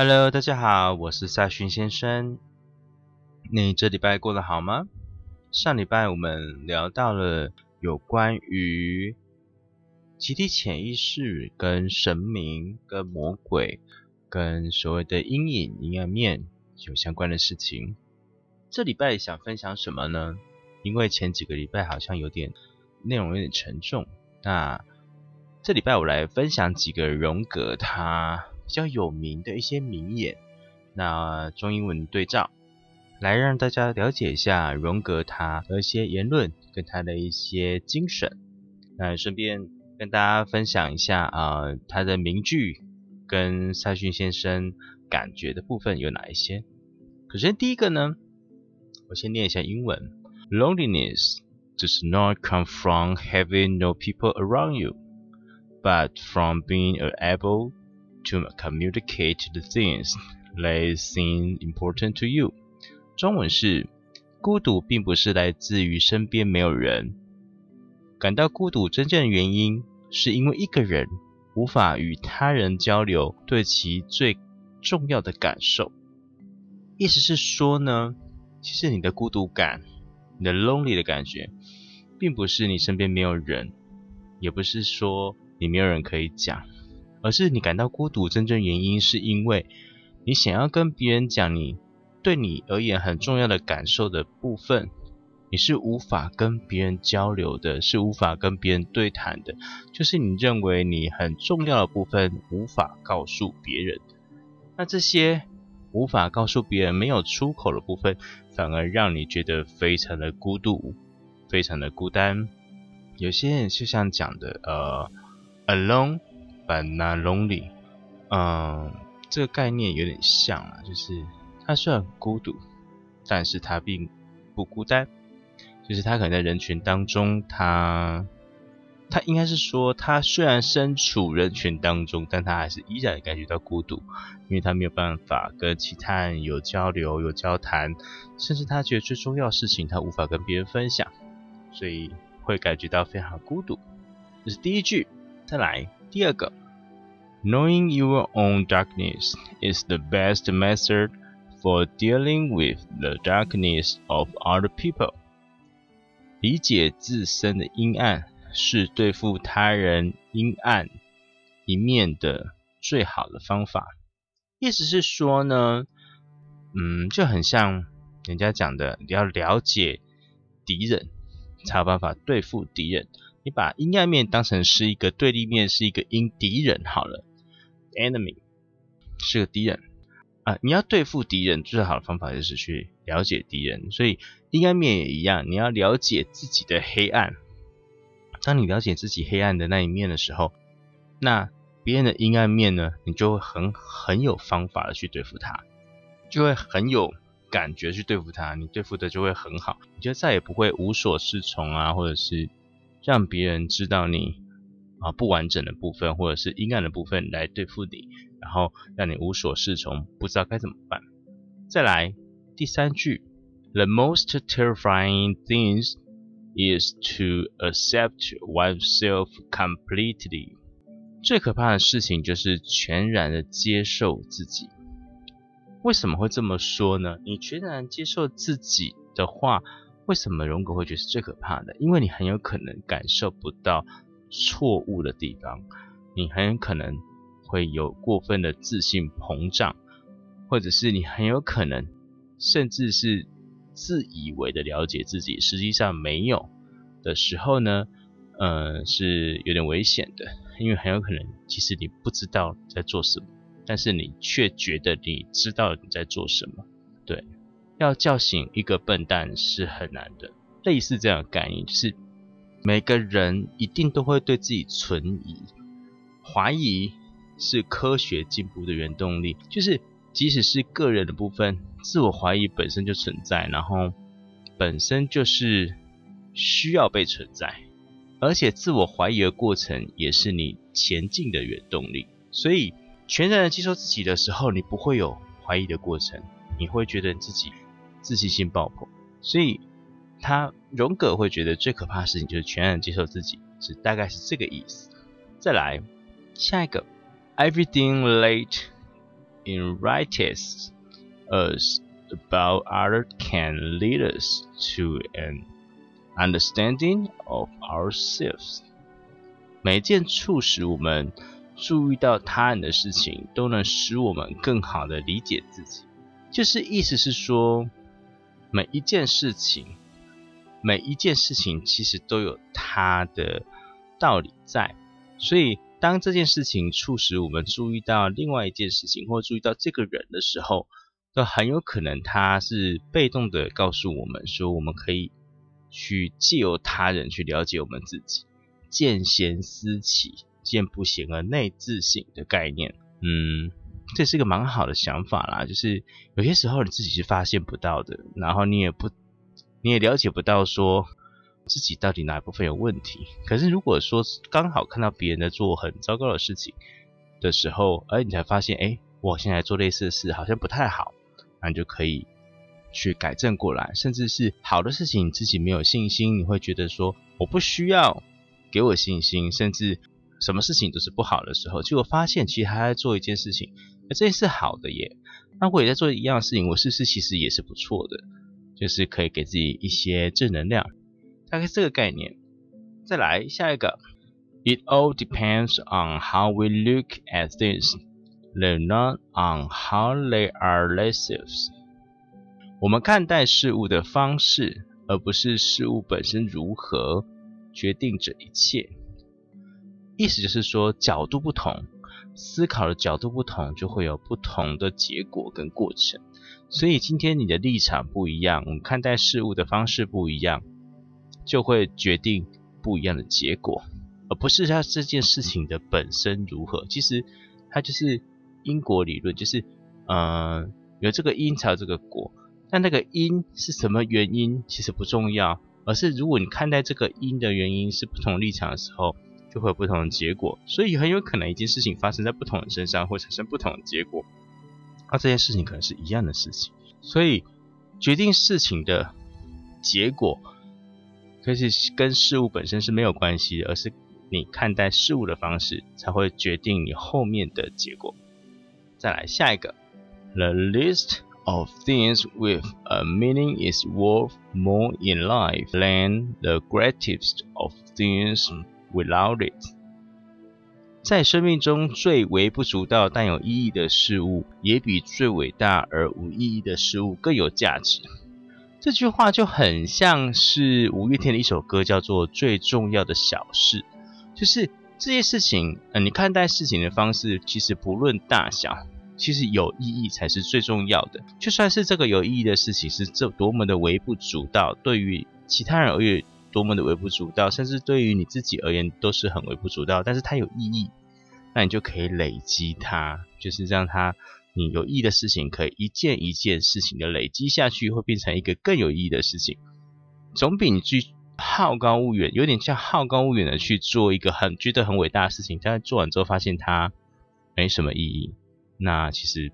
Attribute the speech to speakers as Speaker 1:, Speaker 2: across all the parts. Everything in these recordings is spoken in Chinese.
Speaker 1: Hello，大家好，我是赛勋先生。你这礼拜过得好吗？上礼拜我们聊到了有关于集体潜意识、跟神明、跟魔鬼、跟所谓的阴影阴暗面有相关的事情。这礼拜想分享什么呢？因为前几个礼拜好像有点内容有点沉重，那这礼拜我来分享几个荣格他。比较有名的一些名言，那中英文对照，来让大家了解一下荣格他的一些言论跟他的一些精神。那顺便跟大家分享一下啊，他的名句跟赛逊先生感觉的部分有哪一些？首先第一个呢，我先念一下英文：Loneliness does not come from having no people around you, but from being able To communicate the things that seem important to you。中文是：孤独并不是来自于身边没有人，感到孤独真正的原因是因为一个人无法与他人交流对其最重要的感受。意思是说呢，其实你的孤独感、你的 lonely 的感觉，并不是你身边没有人，也不是说你没有人可以讲。而是你感到孤独，真正原因是因为你想要跟别人讲你对你而言很重要的感受的部分，你是无法跟别人交流的，是无法跟别人对谈的，就是你认为你很重要的部分无法告诉别人。那这些无法告诉别人、没有出口的部分，反而让你觉得非常的孤独，非常的孤单。有些人就像讲的，呃，alone。版那 lonely，嗯，这个概念有点像啊，就是他虽然孤独，但是他并不孤单，就是他可能在人群当中，他他应该是说，他虽然身处人群当中，但他还是依然感觉到孤独，因为他没有办法跟其他人有交流、有交谈，甚至他觉得最重要的事情他无法跟别人分享，所以会感觉到非常孤独。这是第一句，再来。第二个，Knowing your own darkness is the best method for dealing with the darkness of other people。理解自身的阴暗是对付他人阴暗一面的最好的方法。意思是说呢，嗯，就很像人家讲的，你要了解敌人，才有办法对付敌人。你把阴暗面当成是一个对立面，是一个阴敌人好了，enemy 是个敌人啊。你要对付敌人，最好的方法就是去了解敌人。所以阴暗面也一样，你要了解自己的黑暗。当你了解自己黑暗的那一面的时候，那别人的阴暗面呢，你就会很很有方法的去对付他，就会很有感觉去对付他，你对付的就会很好，你就再也不会无所适从啊，或者是。让别人知道你啊不完整的部分，或者是阴暗的部分来对付你，然后让你无所适从，不知道该怎么办。再来第三句，The most terrifying things is to accept oneself completely。最可怕的事情就是全然的接受自己。为什么会这么说呢？你全然接受自己的话。为什么荣格会觉得是最可怕的？因为你很有可能感受不到错误的地方，你很有可能会有过分的自信膨胀，或者是你很有可能甚至是自以为的了解自己，实际上没有的时候呢，呃，是有点危险的，因为很有可能其实你不知道在做什么，但是你却觉得你知道你在做什么，对。要叫醒一个笨蛋是很难的。类似这样的概念，就是每个人一定都会对自己存疑，怀疑是科学进步的原动力。就是即使是个人的部分，自我怀疑本身就存在，然后本身就是需要被存在，而且自我怀疑的过程也是你前进的原动力。所以，全然的接受自己的时候，你不会有怀疑的过程，你会觉得自己自信心爆棚。所以。他荣格会觉得最可怕的事情就是全然接受自己，是大概是这个意思。再来下一个，everything late in writings us about other can lead us to an understanding of ourselves。每件促使我们注意到他人的事情，都能使我们更好的理解自己。就是意思是说，每一件事情。每一件事情其实都有它的道理在，所以当这件事情促使我们注意到另外一件事情，或注意到这个人的时候，都很有可能他是被动的告诉我们说，我们可以去借由他人去了解我们自己。见贤思齐，见不贤而内自省的概念，嗯，这是个蛮好的想法啦。就是有些时候你自己是发现不到的，然后你也不。你也了解不到说自己到底哪一部分有问题。可是如果说刚好看到别人在做很糟糕的事情的时候，而你才发现，哎，我现在做类似的事好像不太好，那你就可以去改正过来。甚至是好的事情，你自己没有信心，你会觉得说我不需要给我信心。甚至什么事情都是不好的时候，结果发现其实他在做一件事情，这件事好的耶。那我也在做一样的事情，我是不是其实也是不错的？就是可以给自己一些正能量，大概这个概念。再来下一个，It all depends on how we look at things, not on how they are themselves。我们看待事物的方式，而不是事物本身如何决定这一切。意思就是说，角度不同，思考的角度不同，就会有不同的结果跟过程。所以今天你的立场不一样，我们看待事物的方式不一样，就会决定不一样的结果，而不是它这件事情的本身如何。其实它就是因果理论，就是嗯有这个因才有这个果。但那个因是什么原因，其实不重要，而是如果你看待这个因的原因是不同立场的时候，就会有不同的结果。所以很有可能一件事情发生在不同人身上，会产生不同的结果。那这件事情可能是一样的事情，所以决定事情的结果，可是跟事物本身是没有关系的，而是你看待事物的方式才会决定你后面的结果。再来下一个，The list of things with a meaning is worth more in life than the greatest of things without it. 在生命中最微不足道但有意义的事物，也比最伟大而无意义的事物更有价值。这句话就很像是五月天的一首歌，叫做《最重要的小事》。就是这些事情，呃，你看待事情的方式，其实不论大小，其实有意义才是最重要的。就算是这个有意义的事情是这多么的微不足道，对于其他人而言多么的微不足道，甚至对于你自己而言都是很微不足道，但是它有意义。那你就可以累积它，就是让它你有意义的事情，可以一件一件事情的累积下去，会变成一个更有意义的事情。总比你去好高骛远，有点像好高骛远的去做一个很觉得很伟大的事情，但是做完之后发现它没什么意义。那其实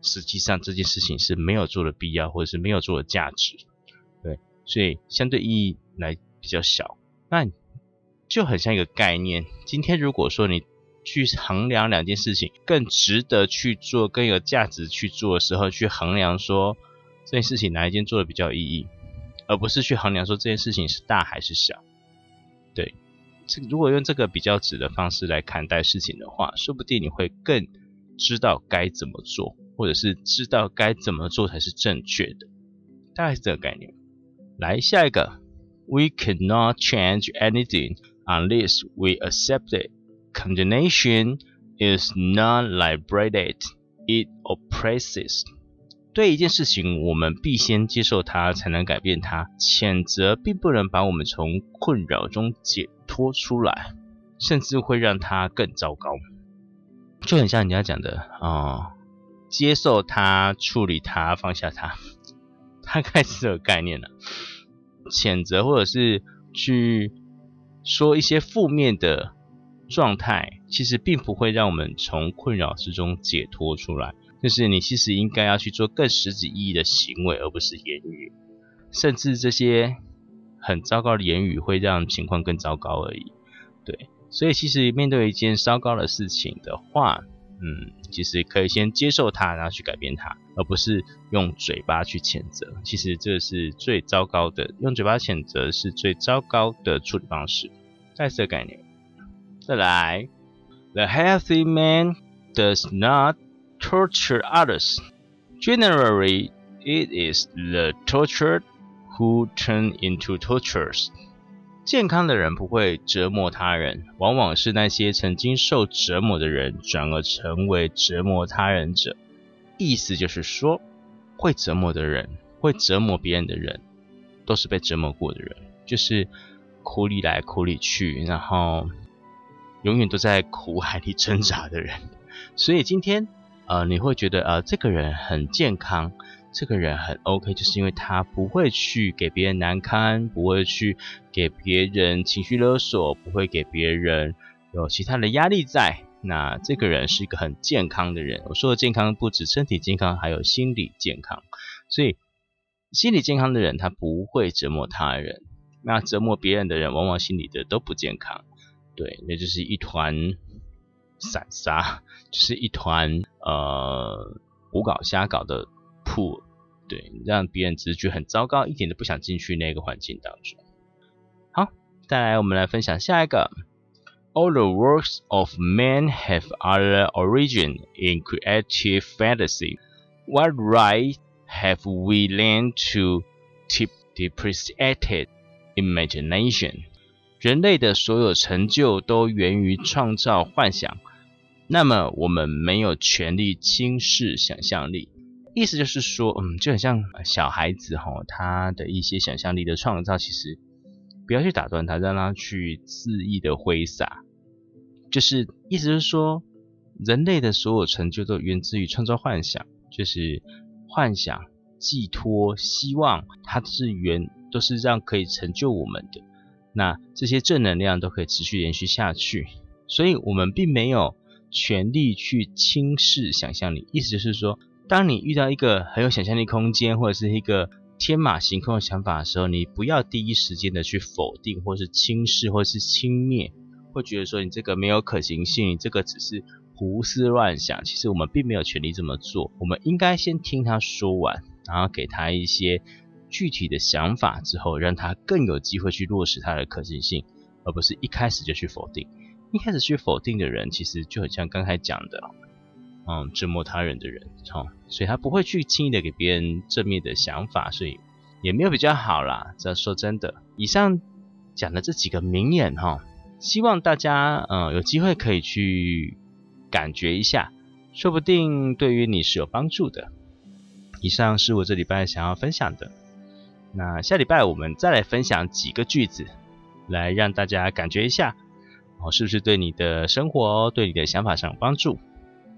Speaker 1: 实际上这件事情是没有做的必要，或者是没有做的价值。对，所以相对意义来比较小。那就很像一个概念。今天如果说你去衡量两件事情更值得去做、更有价值去做的时候，去衡量说这件事情哪一件做的比较有意义，而不是去衡量说这件事情是大还是小。对，这如果用这个比较值的方式来看待事情的话，说不定你会更知道该怎么做，或者是知道该怎么做才是正确的。大概是这个概念。来下一个，We cannot change anything unless we accept it. Condemnation is not liberated; it oppresses. 对一件事情，我们必先接受它，才能改变它。谴责并不能把我们从困扰中解脱出来，甚至会让它更糟糕。就很像人家讲的啊，接受它，处理它，放下它，大概是这个概念了。谴责或者是去说一些负面的状态，其实并不会让我们从困扰之中解脱出来。就是你其实应该要去做更实质意义的行为，而不是言语。甚至这些很糟糕的言语会让情况更糟糕而已。对，所以其实面对一件糟糕的事情的话，嗯，其实可以先接受它，然后去改变它，而不是用嘴巴去谴责。其实这是最糟糕的，用嘴巴谴责是最糟糕的处理方式。再次概念，再来，The healthy man does not torture others. Generally, it is the tortured who turn into torturers. 健康的人不会折磨他人，往往是那些曾经受折磨的人转而成为折磨他人者。意思就是说，会折磨的人，会折磨别人的人，都是被折磨过的人，就是苦里来苦里去，然后永远都在苦海里挣扎的人。所以今天，呃，你会觉得，呃，这个人很健康。这个人很 OK，就是因为他不会去给别人难堪，不会去给别人情绪勒索，不会给别人有其他的压力在。那这个人是一个很健康的人。我说的健康不止身体健康，还有心理健康。所以心理健康的人，他不会折磨他人。那折磨别人的人，往往心理的都不健康。对，那就是一团散沙，就是一团呃胡搞瞎搞的铺。对，让别人直觉很糟糕，一点都不想进去那个环境当中。好，再来我们来分享下一个。All the works of man have other origin in creative fantasy. What right have we learned to depreciate imagination? 人类的所有成就都源于创造幻想，那么我们没有权利轻视想象力。意思就是说，嗯，就很像小孩子哈，他的一些想象力的创造，其实不要去打断他，让他去恣意的挥洒。就是意思是说，人类的所有成就都源自于创造幻想，就是幻想、寄托、希望，它是源，都是让可以成就我们的。那这些正能量都可以持续延续下去，所以我们并没有权利去轻视想象力。意思就是说。当你遇到一个很有想象力空间，或者是一个天马行空的想法的时候，你不要第一时间的去否定，或是轻视，或是轻蔑，会觉得说你这个没有可行性，这个只是胡思乱想。其实我们并没有权利这么做，我们应该先听他说完，然后给他一些具体的想法之后，让他更有机会去落实他的可行性，而不是一开始就去否定。一开始去否定的人，其实就很像刚才讲的。嗯，折磨他人的人，哈，所以他不会去轻易的给别人正面的想法，所以也没有比较好啦。这说真的，以上讲的这几个名言，哈，希望大家嗯有机会可以去感觉一下，说不定对于你是有帮助的。以上是我这礼拜想要分享的，那下礼拜我们再来分享几个句子，来让大家感觉一下，哦，是不是对你的生活、对你的想法上有帮助？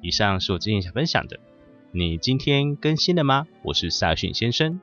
Speaker 1: 以上是我今天想分享的。你今天更新了吗？我是萨逊先生。